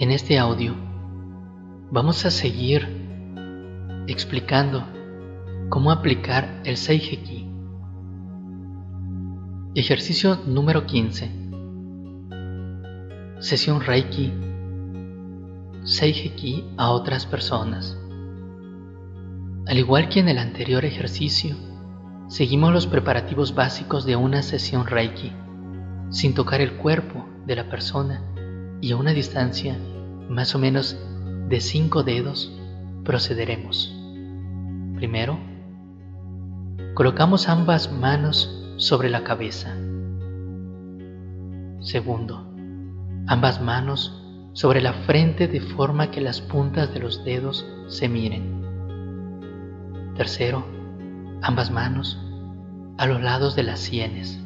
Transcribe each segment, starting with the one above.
En este audio vamos a seguir explicando cómo aplicar el Seiheki. Ejercicio número 15. Sesión Reiki Seiheki a otras personas. Al igual que en el anterior ejercicio, seguimos los preparativos básicos de una sesión Reiki, sin tocar el cuerpo de la persona y a una distancia más o menos de cinco dedos procederemos. Primero, colocamos ambas manos sobre la cabeza. Segundo, ambas manos sobre la frente de forma que las puntas de los dedos se miren. Tercero, ambas manos a los lados de las sienes.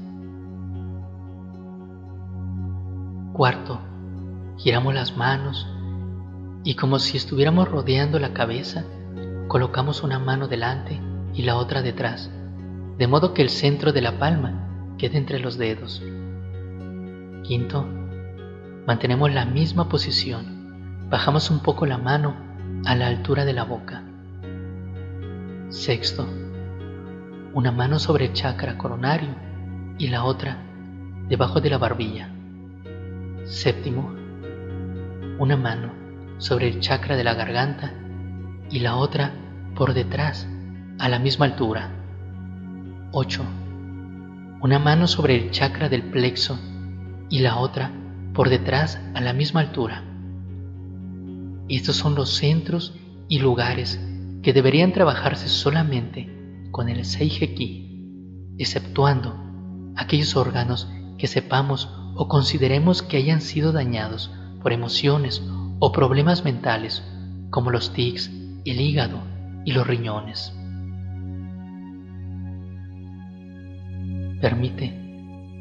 Cuarto, giramos las manos y como si estuviéramos rodeando la cabeza, colocamos una mano delante y la otra detrás, de modo que el centro de la palma quede entre los dedos. Quinto, mantenemos la misma posición, bajamos un poco la mano a la altura de la boca. Sexto, una mano sobre el chakra coronario y la otra debajo de la barbilla. Séptimo, una mano sobre el chakra de la garganta y la otra por detrás a la misma altura. 8. Una mano sobre el chakra del plexo y la otra por detrás a la misma altura. Estos son los centros y lugares que deberían trabajarse solamente con el Seiheki, exceptuando aquellos órganos que sepamos o consideremos que hayan sido dañados por emociones o problemas mentales como los tics, el hígado y los riñones. Permite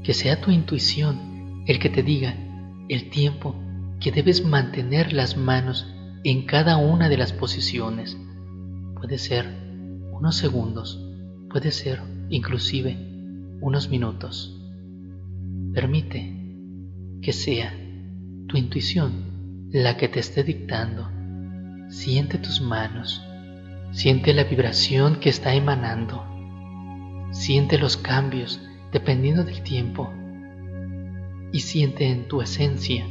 que sea tu intuición el que te diga el tiempo que debes mantener las manos en cada una de las posiciones. Puede ser unos segundos, puede ser inclusive unos minutos. Permite que sea tu intuición la que te esté dictando. Siente tus manos, siente la vibración que está emanando, siente los cambios dependiendo del tiempo y siente en tu esencia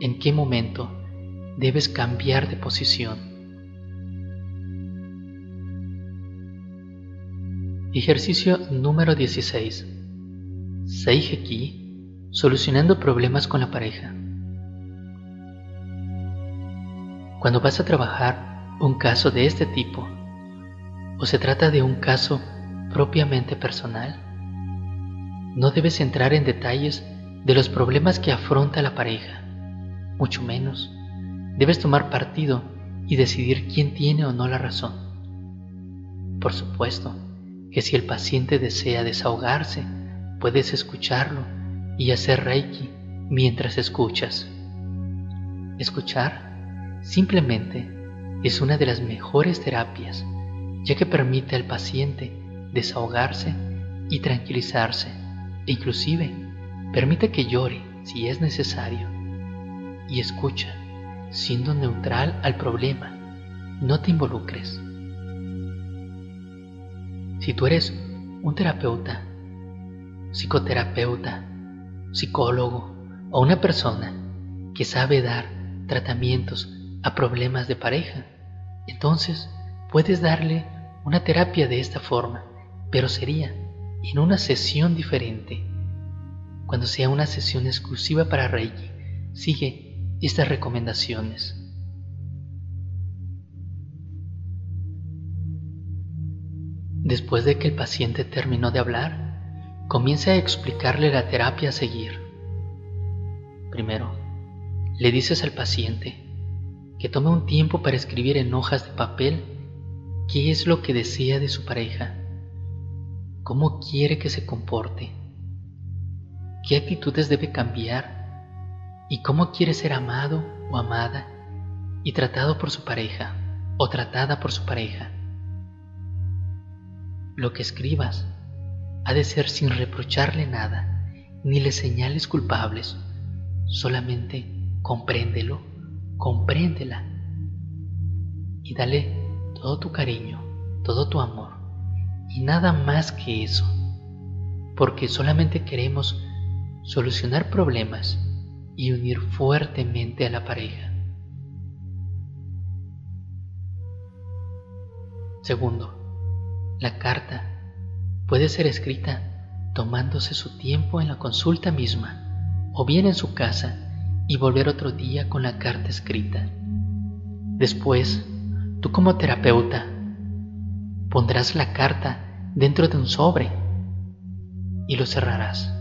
en qué momento debes cambiar de posición. Ejercicio número 16. Seiheki, solucionando problemas con la pareja. Cuando vas a trabajar un caso de este tipo, o se trata de un caso propiamente personal, no debes entrar en detalles de los problemas que afronta la pareja, mucho menos debes tomar partido y decidir quién tiene o no la razón. Por supuesto que si el paciente desea desahogarse, puedes escucharlo y hacer reiki mientras escuchas. Escuchar Simplemente es una de las mejores terapias, ya que permite al paciente desahogarse y tranquilizarse, e inclusive permite que llore si es necesario. Y escucha, siendo neutral al problema, no te involucres. Si tú eres un terapeuta, psicoterapeuta, psicólogo o una persona que sabe dar tratamientos a problemas de pareja. Entonces puedes darle una terapia de esta forma, pero sería en una sesión diferente. Cuando sea una sesión exclusiva para Reiki, sigue estas recomendaciones. Después de que el paciente terminó de hablar, comienza a explicarle la terapia a seguir. Primero, le dices al paciente que tome un tiempo para escribir en hojas de papel qué es lo que desea de su pareja, cómo quiere que se comporte, qué actitudes debe cambiar y cómo quiere ser amado o amada y tratado por su pareja o tratada por su pareja. Lo que escribas ha de ser sin reprocharle nada, ni le señales culpables, solamente compréndelo compréndela y dale todo tu cariño, todo tu amor y nada más que eso, porque solamente queremos solucionar problemas y unir fuertemente a la pareja. Segundo, la carta puede ser escrita tomándose su tiempo en la consulta misma o bien en su casa y volver otro día con la carta escrita. Después, tú como terapeuta pondrás la carta dentro de un sobre y lo cerrarás.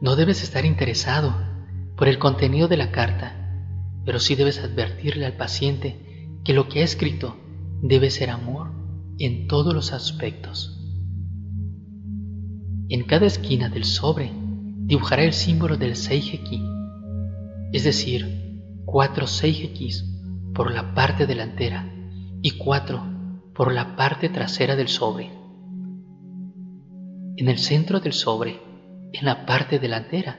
No debes estar interesado por el contenido de la carta, pero sí debes advertirle al paciente que lo que ha escrito debe ser amor en todos los aspectos. En cada esquina del sobre dibujará el símbolo del Seijeki, es decir, cuatro Seijekis por la parte delantera y cuatro por la parte trasera del sobre. En el centro del sobre, en la parte delantera,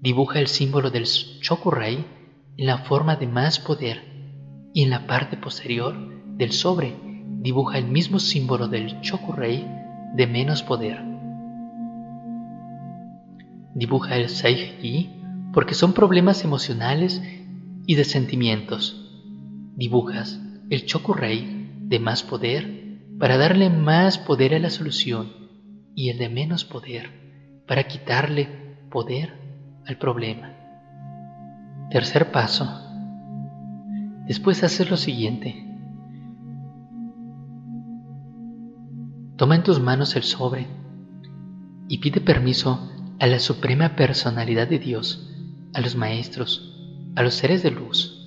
dibuja el símbolo del Chokurei en la forma de más poder y en la parte posterior del sobre dibuja el mismo símbolo del Chokurei de menos poder. Dibuja el Seiji porque son problemas emocionales y de sentimientos. Dibujas el Chokurei de más poder para darle más poder a la solución y el de menos poder para quitarle poder al problema. Tercer paso. Después haces lo siguiente. Toma en tus manos el sobre y pide permiso a la suprema personalidad de Dios, a los maestros, a los seres de luz,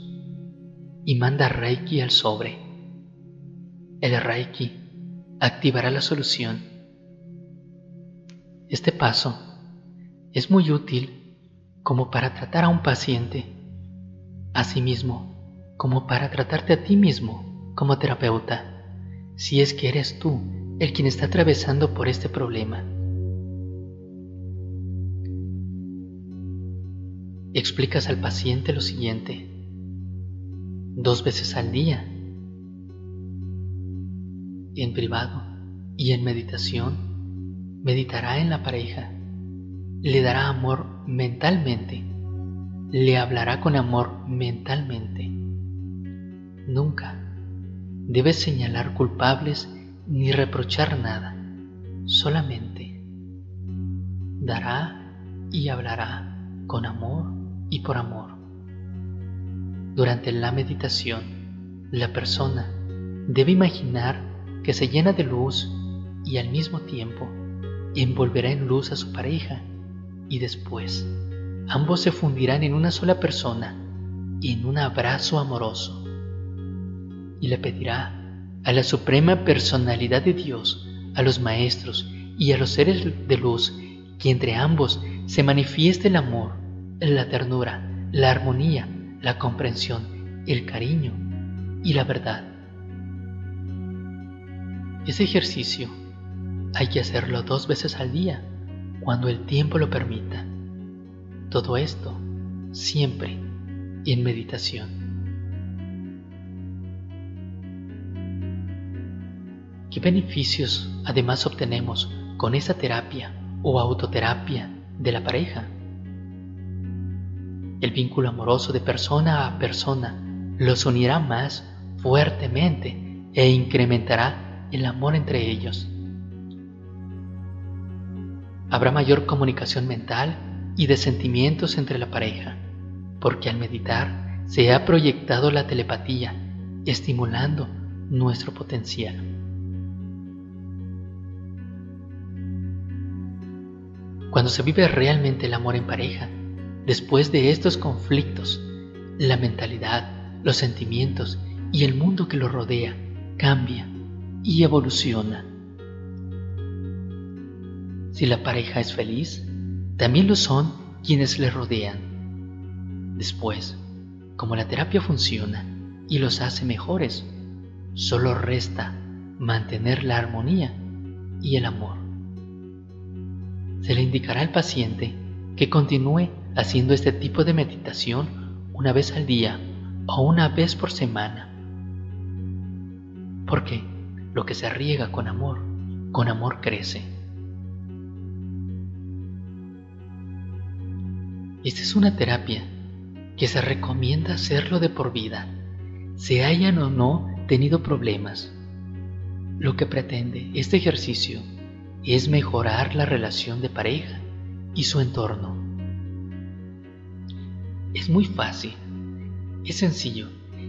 y manda Reiki al sobre. El Reiki activará la solución. Este paso es muy útil como para tratar a un paciente, asimismo como para tratarte a ti mismo como terapeuta, si es que eres tú el quien está atravesando por este problema. Explicas al paciente lo siguiente. Dos veces al día, en privado y en meditación, meditará en la pareja, le dará amor mentalmente, le hablará con amor mentalmente. Nunca debes señalar culpables ni reprochar nada, solamente dará y hablará con amor y por amor. Durante la meditación, la persona debe imaginar que se llena de luz y al mismo tiempo envolverá en luz a su pareja y después ambos se fundirán en una sola persona en un abrazo amoroso y le pedirá a la suprema personalidad de Dios, a los maestros y a los seres de luz que entre ambos se manifieste el amor la ternura, la armonía, la comprensión, el cariño y la verdad. Ese ejercicio hay que hacerlo dos veces al día, cuando el tiempo lo permita. Todo esto siempre en meditación. ¿Qué beneficios además obtenemos con esa terapia o autoterapia de la pareja? El vínculo amoroso de persona a persona los unirá más fuertemente e incrementará el amor entre ellos. Habrá mayor comunicación mental y de sentimientos entre la pareja, porque al meditar se ha proyectado la telepatía, estimulando nuestro potencial. Cuando se vive realmente el amor en pareja, Después de estos conflictos, la mentalidad, los sentimientos y el mundo que lo rodea cambia y evoluciona. Si la pareja es feliz, también lo son quienes le rodean. Después, como la terapia funciona y los hace mejores, solo resta mantener la armonía y el amor. Se le indicará al paciente que continúe haciendo este tipo de meditación una vez al día o una vez por semana. Porque lo que se riega con amor, con amor crece. Esta es una terapia que se recomienda hacerlo de por vida, se hayan o no tenido problemas. Lo que pretende este ejercicio es mejorar la relación de pareja y su entorno. Es muy fácil, es sencillo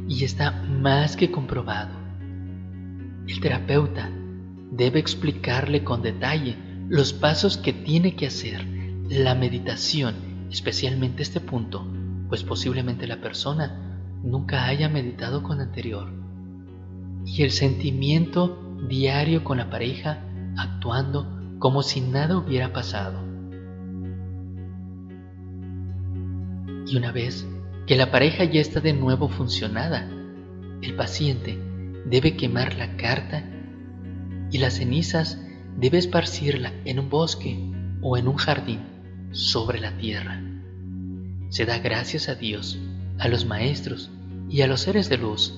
y está más que comprobado. El terapeuta debe explicarle con detalle los pasos que tiene que hacer, la meditación, especialmente este punto, pues posiblemente la persona nunca haya meditado con anterior, y el sentimiento diario con la pareja actuando como si nada hubiera pasado. Y una vez que la pareja ya está de nuevo funcionada, el paciente debe quemar la carta y las cenizas debe esparcirla en un bosque o en un jardín sobre la tierra. Se da gracias a Dios, a los maestros y a los seres de luz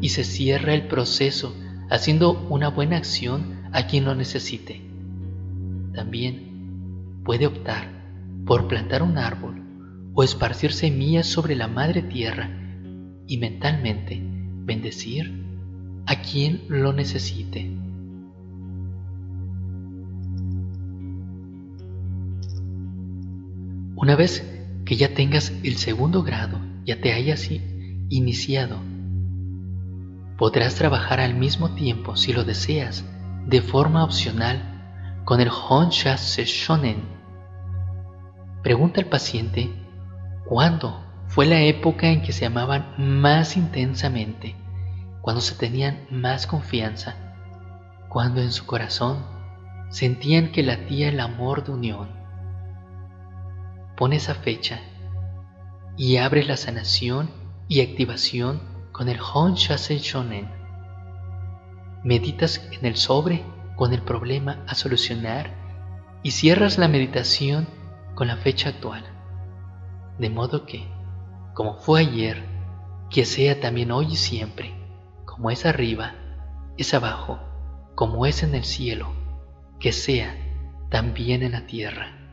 y se cierra el proceso haciendo una buena acción a quien lo necesite. También puede optar por plantar un árbol o esparcir semillas sobre la madre tierra y mentalmente bendecir a quien lo necesite. Una vez que ya tengas el segundo grado, ya te hayas iniciado, podrás trabajar al mismo tiempo, si lo deseas, de forma opcional con el Honsha Shonen. Pregunta al paciente cuándo fue la época en que se amaban más intensamente, cuando se tenían más confianza, cuando en su corazón sentían que latía el amor de unión. Pone esa fecha y abre la sanación y activación con el Honsha Shonen. Meditas en el sobre con el problema a solucionar y cierras la meditación con la fecha actual. De modo que, como fue ayer, que sea también hoy y siempre, como es arriba, es abajo, como es en el cielo, que sea también en la tierra.